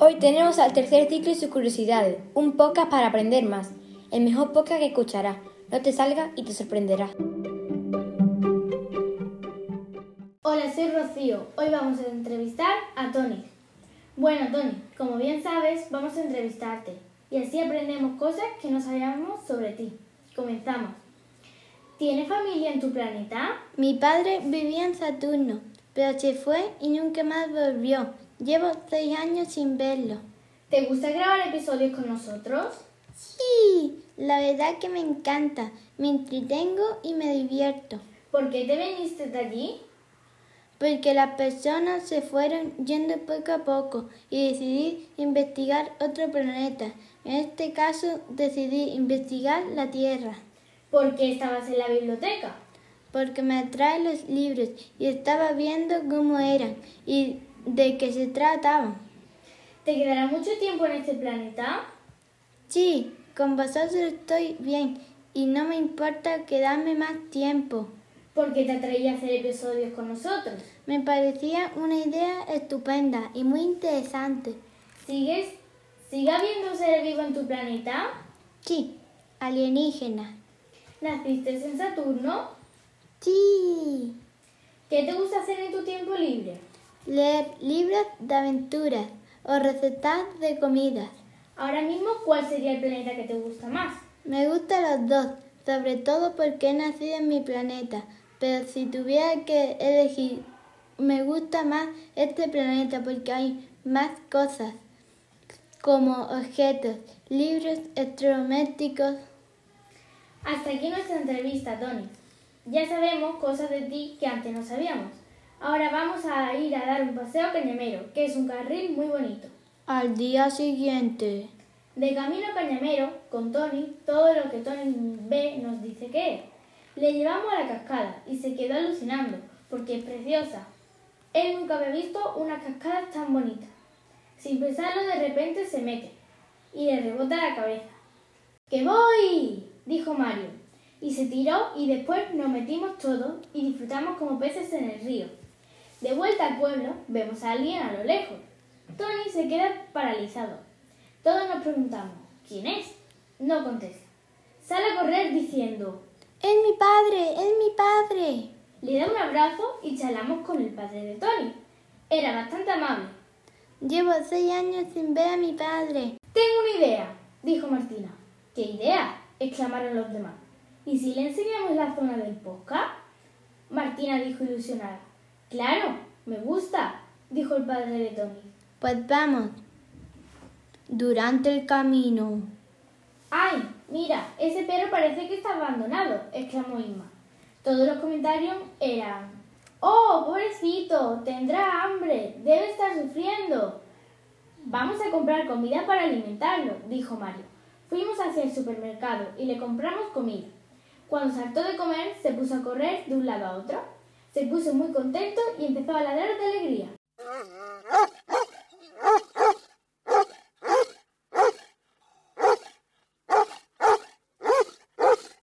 Hoy tenemos al tercer ciclo y sus curiosidades, un podcast para aprender más, el mejor podcast que escucharás. No te salga y te sorprenderá. Hola, soy Rocío. Hoy vamos a entrevistar a Tony. Bueno, Tony, como bien sabes, vamos a entrevistarte y así aprendemos cosas que no sabíamos sobre ti. Comenzamos. ¿Tienes familia en tu planeta? Mi padre vivía en Saturno, pero se fue y nunca más volvió. Llevo seis años sin verlo. ¿Te gusta grabar episodios con nosotros? Sí, la verdad que me encanta. Me entretengo y me divierto. ¿Por qué te viniste de allí? Porque las personas se fueron yendo poco a poco y decidí investigar otro planeta. En este caso decidí investigar la Tierra. ¿Por qué estabas en la biblioteca? Porque me atraen los libros y estaba viendo cómo eran y de qué se trataban. ¿Te quedará mucho tiempo en este planeta? Sí, con vosotros estoy bien y no me importa quedarme más tiempo. ¿Por qué te atraía a hacer episodios con nosotros? Me parecía una idea estupenda y muy interesante. ¿Sigues? ¿Sigue habiendo ser vivo en tu planeta? Sí, alienígena. ¿Naciste en Saturno? Sí. ¿Qué te gusta hacer en tu tiempo libre? Leer libros de aventuras o recetas de comidas. Ahora mismo, ¿cuál sería el planeta que te gusta más? Me gustan los dos, sobre todo porque he nacido en mi planeta. Pero si tuviera que elegir, me gusta más este planeta porque hay más cosas, como objetos, libros, electrodomésticos. Hasta aquí nuestra entrevista, Tony. Ya sabemos cosas de ti que antes no sabíamos. Ahora vamos a ir a dar un paseo a Cañamero, que es un carril muy bonito. Al día siguiente. De camino a Cañamero, con Tony, todo lo que Tony ve nos dice que es. Le llevamos a la cascada y se quedó alucinando, porque es preciosa. Él nunca había visto una cascada tan bonita. Sin pensarlo, de repente se mete y le rebota la cabeza. ¡Que voy! dijo Mario. Y se tiró y después nos metimos todos y disfrutamos como peces en el río. De vuelta al pueblo, vemos a alguien a lo lejos. Tony se queda paralizado. Todos nos preguntamos, ¿quién es? No contesta. Sale a correr diciendo, ¡Es mi padre! ¡Es mi padre! Le da un abrazo y charlamos con el padre de Tony. Era bastante amable. Llevo seis años sin ver a mi padre. Tengo una idea, dijo Martina. ¿Qué idea? exclamaron los demás. ¿Y si le enseñamos la zona del posca? Martina dijo ilusionada. Claro, me gusta, dijo el padre de Tony. Pues vamos. Durante el camino. ¡Ay! Mira, ese perro parece que está abandonado, exclamó Inma. Todos los comentarios eran ¡Oh, pobrecito! Tendrá hambre. Debe estar sufriendo. Vamos a comprar comida para alimentarlo, dijo Mario. Fuimos hacia el supermercado y le compramos comida. Cuando saltó de comer, se puso a correr de un lado a otro. Se puso muy contento y empezó a ladrar de alegría.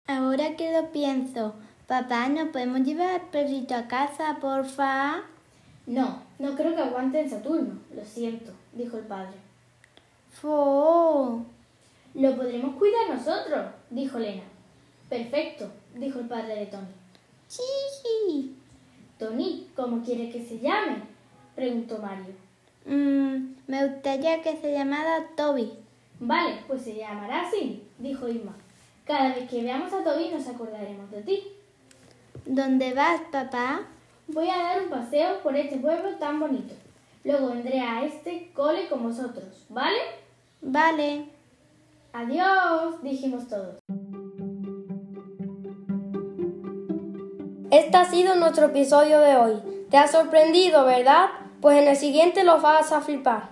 Ahora que lo pienso, papá, ¿no podemos llevar al perrito a casa, porfa? No, no creo que aguante en Saturno, lo siento, dijo el padre. ¡Fo! Lo podremos cuidar nosotros, dijo Lena. Perfecto, dijo el padre de Tony. Sí. Tony, ¿cómo quiere que se llame? preguntó Mario. Mm, me gustaría que se llamara Toby. Vale, pues se llamará así, dijo Irma. Cada vez que veamos a Toby nos acordaremos de ti. ¿Dónde vas, papá? Voy a dar un paseo por este pueblo tan bonito. Luego vendré a este cole con vosotros, ¿vale? Vale. Adiós, dijimos todos. Este ha sido nuestro episodio de hoy. ¿Te ha sorprendido, verdad? Pues en el siguiente lo vas a flipar.